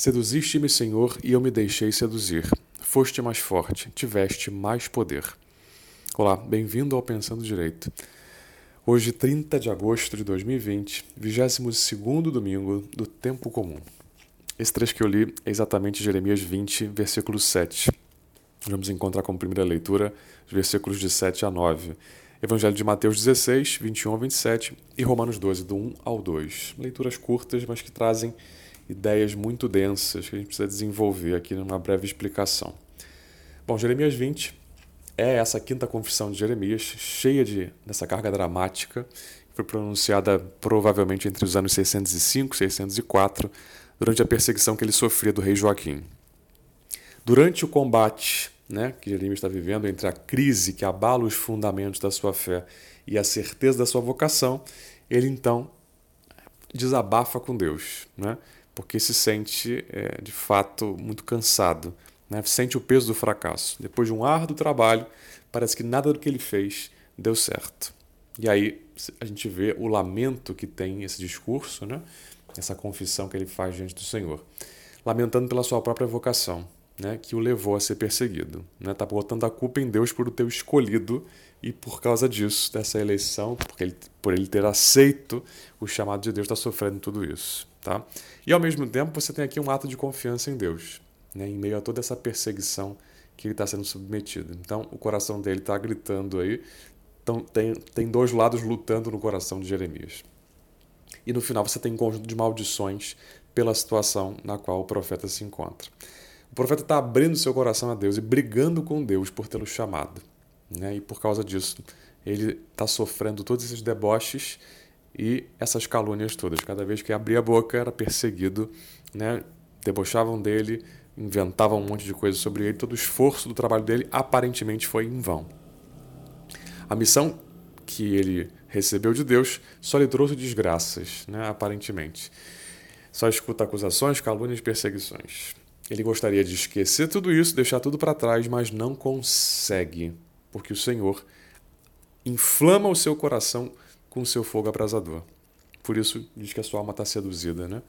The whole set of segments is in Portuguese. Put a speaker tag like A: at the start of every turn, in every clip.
A: Seduziste-me, Senhor, e eu me deixei seduzir. Foste mais forte, tiveste mais poder. Olá, bem-vindo ao Pensando Direito. Hoje, 30 de agosto de 2020, 22 domingo do Tempo Comum. Esse trecho que eu li é exatamente Jeremias 20, versículo 7. Vamos encontrar como primeira leitura os versículos de 7 a 9. Evangelho de Mateus 16, 21 a 27 e Romanos 12, do 1 ao 2. Leituras curtas, mas que trazem ideias muito densas que a gente precisa desenvolver aqui numa breve explicação. Bom, Jeremias 20 é essa quinta confissão de Jeremias, cheia de dessa carga dramática, que foi pronunciada provavelmente entre os anos 605 e 604, durante a perseguição que ele sofria do rei Joaquim. Durante o combate né, que Jeremias está vivendo entre a crise que abala os fundamentos da sua fé e a certeza da sua vocação, ele então desabafa com Deus. Né? Porque se sente é, de fato muito cansado, né? sente o peso do fracasso. Depois de um árduo trabalho, parece que nada do que ele fez deu certo. E aí a gente vê o lamento que tem esse discurso, né? essa confissão que ele faz diante do Senhor, lamentando pela sua própria vocação. Né, que o levou a ser perseguido. Está né? Tá botando a culpa em Deus por o ter escolhido e por causa disso, dessa eleição, porque ele, por ele ter aceito o chamado de Deus, está sofrendo tudo isso. Tá? E ao mesmo tempo você tem aqui um ato de confiança em Deus, né? em meio a toda essa perseguição que ele está sendo submetido. Então o coração dele está gritando aí, então, tem, tem dois lados lutando no coração de Jeremias. E no final você tem um conjunto de maldições pela situação na qual o profeta se encontra. O profeta está abrindo seu coração a Deus e brigando com Deus por tê-lo chamado. Né? E por causa disso, ele está sofrendo todos esses deboches e essas calúnias todas. Cada vez que abria a boca era perseguido, né? debochavam dele, inventavam um monte de coisas sobre ele. Todo o esforço do trabalho dele aparentemente foi em vão. A missão que ele recebeu de Deus só lhe trouxe desgraças, né? aparentemente. Só escuta acusações, calúnias e perseguições. Ele gostaria de esquecer tudo isso, deixar tudo para trás, mas não consegue, porque o Senhor inflama o seu coração com seu fogo abrasador. Por isso diz que a sua alma está seduzida, né?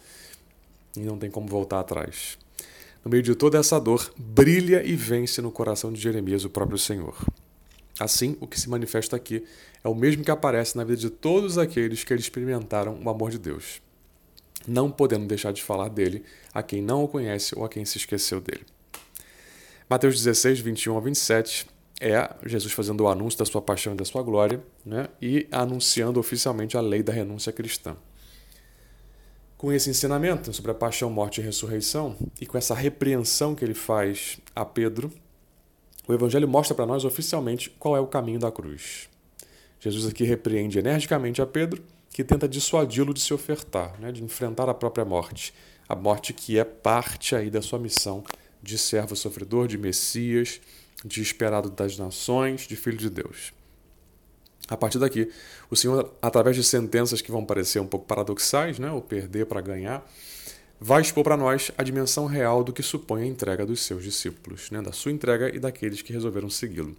A: E não tem como voltar atrás. No meio de toda essa dor, brilha e vence no coração de Jeremias o próprio Senhor. Assim, o que se manifesta aqui é o mesmo que aparece na vida de todos aqueles que experimentaram o amor de Deus, não podendo deixar de falar dele a quem não o conhece ou a quem se esqueceu dele. Mateus 16, 21 a 27 é Jesus fazendo o anúncio da sua paixão e da sua glória né, e anunciando oficialmente a lei da renúncia cristã. Com esse ensinamento sobre a paixão, morte e ressurreição, e com essa repreensão que ele faz a Pedro, o Evangelho mostra para nós oficialmente qual é o caminho da cruz. Jesus aqui repreende energicamente a Pedro, que tenta dissuadi-lo de se ofertar, né, de enfrentar a própria morte, a morte que é parte aí da sua missão de servo sofredor, de Messias, de esperado das nações, de filho de Deus. A partir daqui, o Senhor, através de sentenças que vão parecer um pouco paradoxais, né, o perder para ganhar, vai expor para nós a dimensão real do que supõe a entrega dos seus discípulos, né, da sua entrega e daqueles que resolveram segui-lo.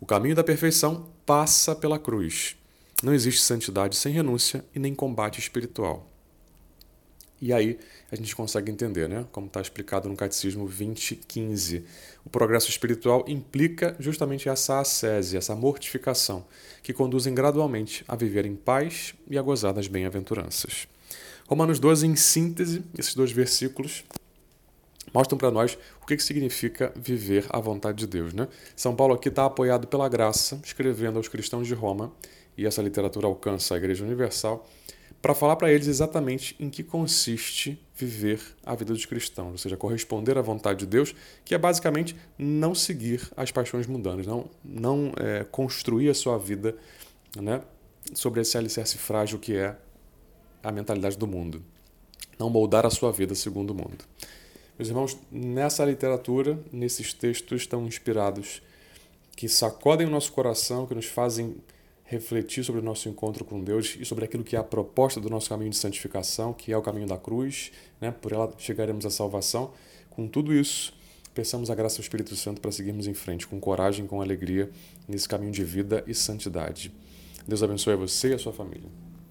A: O caminho da perfeição passa pela cruz. Não existe santidade sem renúncia e nem combate espiritual. E aí a gente consegue entender, né? como está explicado no Catecismo 2015. O progresso espiritual implica justamente essa ascese, essa mortificação, que conduzem gradualmente a viver em paz e a gozar das bem-aventuranças. Romanos 12, em síntese, esses dois versículos mostram para nós o que significa viver a vontade de Deus. Né? São Paulo aqui está apoiado pela graça, escrevendo aos cristãos de Roma, e essa literatura alcança a Igreja Universal, para falar para eles exatamente em que consiste viver a vida dos cristãos, ou seja, corresponder à vontade de Deus, que é basicamente não seguir as paixões mundanas, não, não é, construir a sua vida né, sobre esse alicerce frágil que é a mentalidade do mundo, não moldar a sua vida segundo o mundo. Meus irmãos, nessa literatura, nesses textos estão inspirados que sacodem o nosso coração, que nos fazem refletir sobre o nosso encontro com Deus e sobre aquilo que é a proposta do nosso caminho de santificação, que é o caminho da cruz, né? por ela chegaremos à salvação. Com tudo isso, peçamos a graça do Espírito Santo para seguirmos em frente com coragem, com alegria, nesse caminho de vida e santidade. Deus abençoe a você e a sua família.